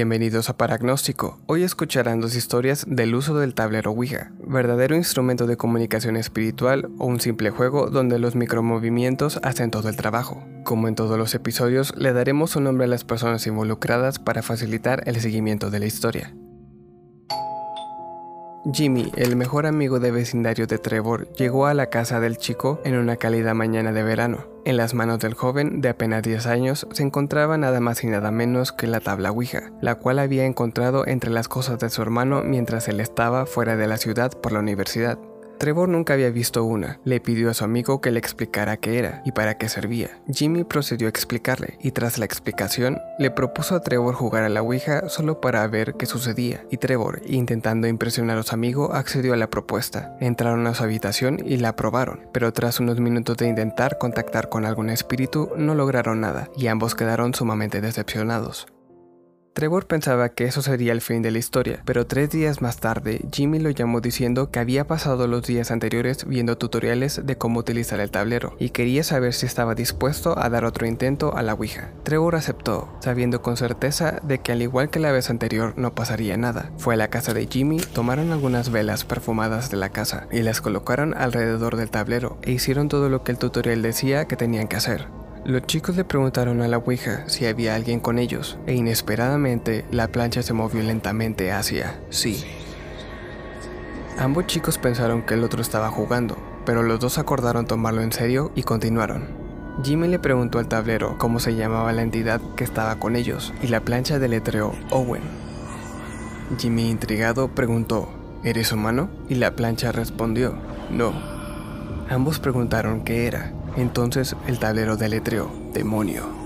Bienvenidos a Paragnóstico. Hoy escucharán dos historias del uso del tablero Ouija, verdadero instrumento de comunicación espiritual o un simple juego donde los micromovimientos hacen todo el trabajo. Como en todos los episodios, le daremos un nombre a las personas involucradas para facilitar el seguimiento de la historia. Jimmy, el mejor amigo de vecindario de Trevor, llegó a la casa del chico en una cálida mañana de verano. En las manos del joven, de apenas 10 años, se encontraba nada más y nada menos que la tabla Ouija, la cual había encontrado entre las cosas de su hermano mientras él estaba fuera de la ciudad por la universidad. Trevor nunca había visto una. Le pidió a su amigo que le explicara qué era y para qué servía. Jimmy procedió a explicarle y tras la explicación le propuso a Trevor jugar a la Ouija solo para ver qué sucedía. Y Trevor, intentando impresionar a su amigo, accedió a la propuesta. Entraron a su habitación y la aprobaron, pero tras unos minutos de intentar contactar con algún espíritu no lograron nada y ambos quedaron sumamente decepcionados. Trevor pensaba que eso sería el fin de la historia, pero tres días más tarde Jimmy lo llamó diciendo que había pasado los días anteriores viendo tutoriales de cómo utilizar el tablero y quería saber si estaba dispuesto a dar otro intento a la Ouija. Trevor aceptó, sabiendo con certeza de que al igual que la vez anterior no pasaría nada. Fue a la casa de Jimmy, tomaron algunas velas perfumadas de la casa y las colocaron alrededor del tablero e hicieron todo lo que el tutorial decía que tenían que hacer. Los chicos le preguntaron a la Ouija si había alguien con ellos, e inesperadamente la plancha se movió lentamente hacia sí. Ambos chicos pensaron que el otro estaba jugando, pero los dos acordaron tomarlo en serio y continuaron. Jimmy le preguntó al tablero cómo se llamaba la entidad que estaba con ellos, y la plancha deletreó Owen. Jimmy, intrigado, preguntó, ¿Eres humano? Y la plancha respondió, no. Ambos preguntaron qué era, entonces el tablero deletreó, demonio.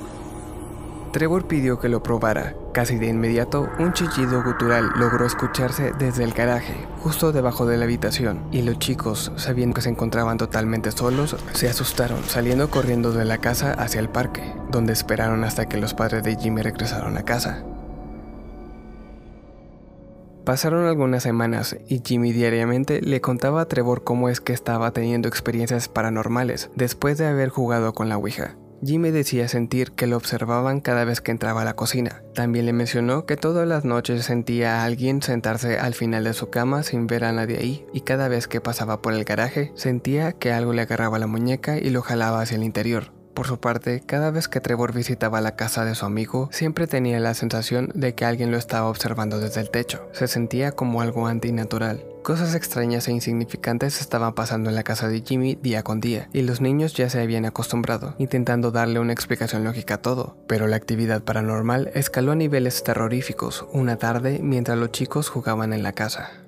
Trevor pidió que lo probara. Casi de inmediato, un chillido gutural logró escucharse desde el garaje, justo debajo de la habitación, y los chicos, sabiendo que se encontraban totalmente solos, se asustaron, saliendo corriendo de la casa hacia el parque, donde esperaron hasta que los padres de Jimmy regresaron a casa. Pasaron algunas semanas y Jimmy diariamente le contaba a Trevor cómo es que estaba teniendo experiencias paranormales después de haber jugado con la Ouija. Jimmy decía sentir que lo observaban cada vez que entraba a la cocina. También le mencionó que todas las noches sentía a alguien sentarse al final de su cama sin ver a nadie ahí, y cada vez que pasaba por el garaje sentía que algo le agarraba la muñeca y lo jalaba hacia el interior. Por su parte, cada vez que Trevor visitaba la casa de su amigo, siempre tenía la sensación de que alguien lo estaba observando desde el techo. Se sentía como algo antinatural. Cosas extrañas e insignificantes estaban pasando en la casa de Jimmy día con día, y los niños ya se habían acostumbrado, intentando darle una explicación lógica a todo. Pero la actividad paranormal escaló a niveles terroríficos una tarde mientras los chicos jugaban en la casa.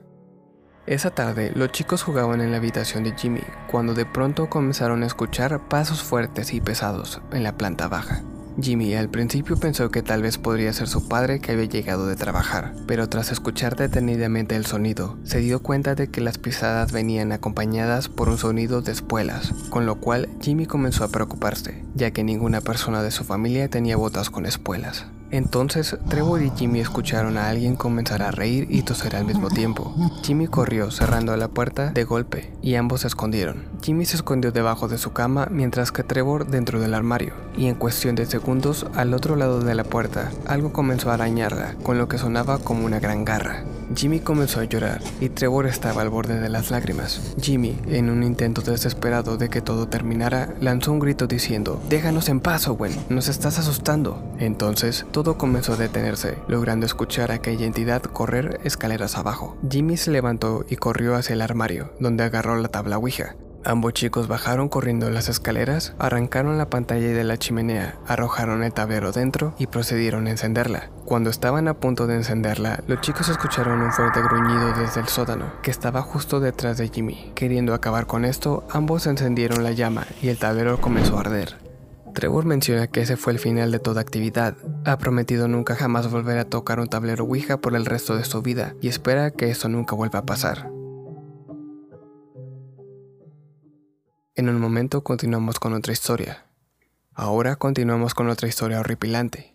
Esa tarde, los chicos jugaban en la habitación de Jimmy, cuando de pronto comenzaron a escuchar pasos fuertes y pesados en la planta baja. Jimmy al principio pensó que tal vez podría ser su padre que había llegado de trabajar, pero tras escuchar detenidamente el sonido, se dio cuenta de que las pisadas venían acompañadas por un sonido de espuelas, con lo cual Jimmy comenzó a preocuparse, ya que ninguna persona de su familia tenía botas con espuelas. Entonces, Trevor y Jimmy escucharon a alguien comenzar a reír y toser al mismo tiempo. Jimmy corrió cerrando la puerta de golpe y ambos se escondieron. Jimmy se escondió debajo de su cama mientras que Trevor dentro del armario. Y en cuestión de segundos, al otro lado de la puerta, algo comenzó a arañarla, con lo que sonaba como una gran garra. Jimmy comenzó a llorar y Trevor estaba al borde de las lágrimas. Jimmy, en un intento desesperado de que todo terminara, lanzó un grito diciendo, Déjanos en paz, Owen, nos estás asustando. Entonces, todo comenzó a detenerse, logrando escuchar a aquella entidad correr escaleras abajo. Jimmy se levantó y corrió hacia el armario, donde agarró la tabla Ouija. Ambos chicos bajaron corriendo las escaleras, arrancaron la pantalla de la chimenea, arrojaron el tablero dentro y procedieron a encenderla. Cuando estaban a punto de encenderla, los chicos escucharon un fuerte gruñido desde el sótano, que estaba justo detrás de Jimmy. Queriendo acabar con esto, ambos encendieron la llama y el tablero comenzó a arder. Trevor menciona que ese fue el final de toda actividad. Ha prometido nunca jamás volver a tocar un tablero Ouija por el resto de su vida y espera que eso nunca vuelva a pasar. En un momento continuamos con otra historia. Ahora continuamos con otra historia horripilante.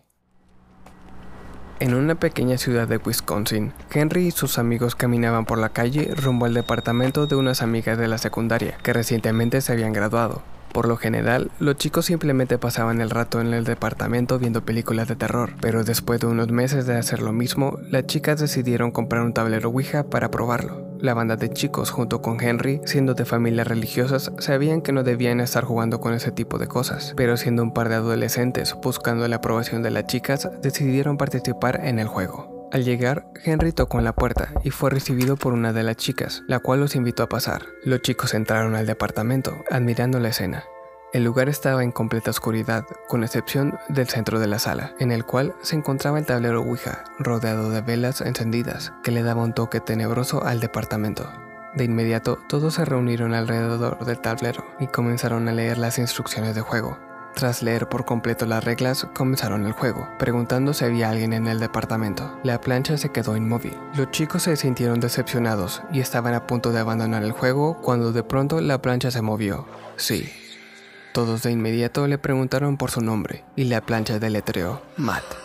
En una pequeña ciudad de Wisconsin, Henry y sus amigos caminaban por la calle rumbo al departamento de unas amigas de la secundaria que recientemente se habían graduado. Por lo general, los chicos simplemente pasaban el rato en el departamento viendo películas de terror, pero después de unos meses de hacer lo mismo, las chicas decidieron comprar un tablero Ouija para probarlo. La banda de chicos junto con Henry, siendo de familias religiosas, sabían que no debían estar jugando con ese tipo de cosas, pero siendo un par de adolescentes buscando la aprobación de las chicas, decidieron participar en el juego. Al llegar, Henry tocó en la puerta y fue recibido por una de las chicas, la cual los invitó a pasar. Los chicos entraron al departamento, admirando la escena. El lugar estaba en completa oscuridad, con excepción del centro de la sala, en el cual se encontraba el tablero Ouija, rodeado de velas encendidas, que le daba un toque tenebroso al departamento. De inmediato, todos se reunieron alrededor del tablero y comenzaron a leer las instrucciones de juego. Tras leer por completo las reglas, comenzaron el juego, preguntando si había alguien en el departamento. La plancha se quedó inmóvil. Los chicos se sintieron decepcionados y estaban a punto de abandonar el juego cuando de pronto la plancha se movió. Sí, todos de inmediato le preguntaron por su nombre y la plancha deletreó Matt.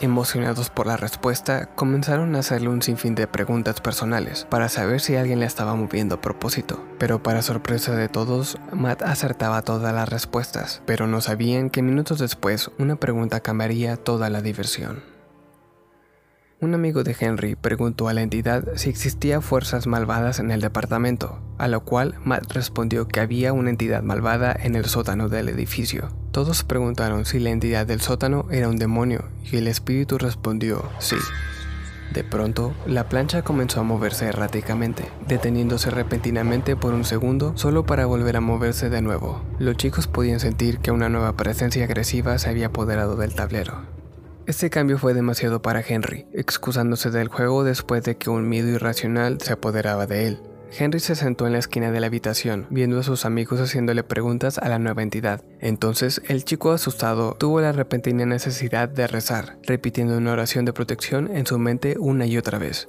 Emocionados por la respuesta, comenzaron a hacerle un sinfín de preguntas personales para saber si alguien le estaba moviendo a propósito. Pero para sorpresa de todos, Matt acertaba todas las respuestas, pero no sabían que minutos después una pregunta cambiaría toda la diversión. Un amigo de Henry preguntó a la entidad si existía fuerzas malvadas en el departamento, a lo cual Matt respondió que había una entidad malvada en el sótano del edificio. Todos preguntaron si la entidad del sótano era un demonio y el espíritu respondió sí. De pronto, la plancha comenzó a moverse erráticamente, deteniéndose repentinamente por un segundo solo para volver a moverse de nuevo. Los chicos podían sentir que una nueva presencia agresiva se había apoderado del tablero. Este cambio fue demasiado para Henry, excusándose del juego después de que un miedo irracional se apoderaba de él. Henry se sentó en la esquina de la habitación, viendo a sus amigos haciéndole preguntas a la nueva entidad. Entonces, el chico asustado tuvo la repentina necesidad de rezar, repitiendo una oración de protección en su mente una y otra vez.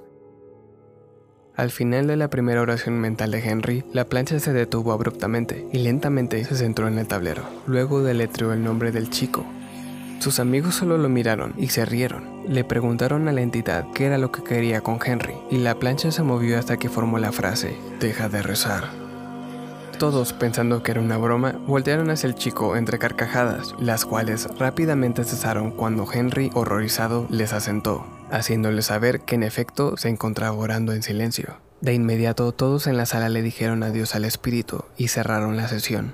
Al final de la primera oración mental de Henry, la plancha se detuvo abruptamente y lentamente se centró en el tablero. Luego deletreó el nombre del chico, sus amigos solo lo miraron y se rieron. Le preguntaron a la entidad qué era lo que quería con Henry, y la plancha se movió hasta que formó la frase, deja de rezar. Todos, pensando que era una broma, voltearon hacia el chico entre carcajadas, las cuales rápidamente cesaron cuando Henry, horrorizado, les asentó, haciéndoles saber que en efecto se encontraba orando en silencio. De inmediato todos en la sala le dijeron adiós al espíritu y cerraron la sesión.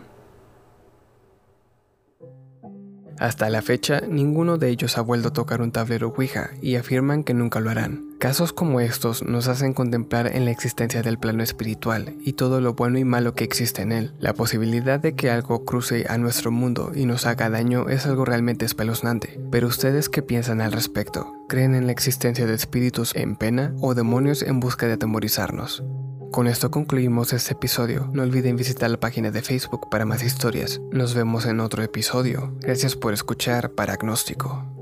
Hasta la fecha, ninguno de ellos ha vuelto a tocar un tablero Ouija y afirman que nunca lo harán. Casos como estos nos hacen contemplar en la existencia del plano espiritual y todo lo bueno y malo que existe en él. La posibilidad de que algo cruce a nuestro mundo y nos haga daño es algo realmente espeluznante. Pero ustedes qué piensan al respecto? ¿Creen en la existencia de espíritus en pena o demonios en busca de atemorizarnos? Con esto concluimos este episodio. No olviden visitar la página de Facebook para más historias. Nos vemos en otro episodio. Gracias por escuchar Paragnóstico.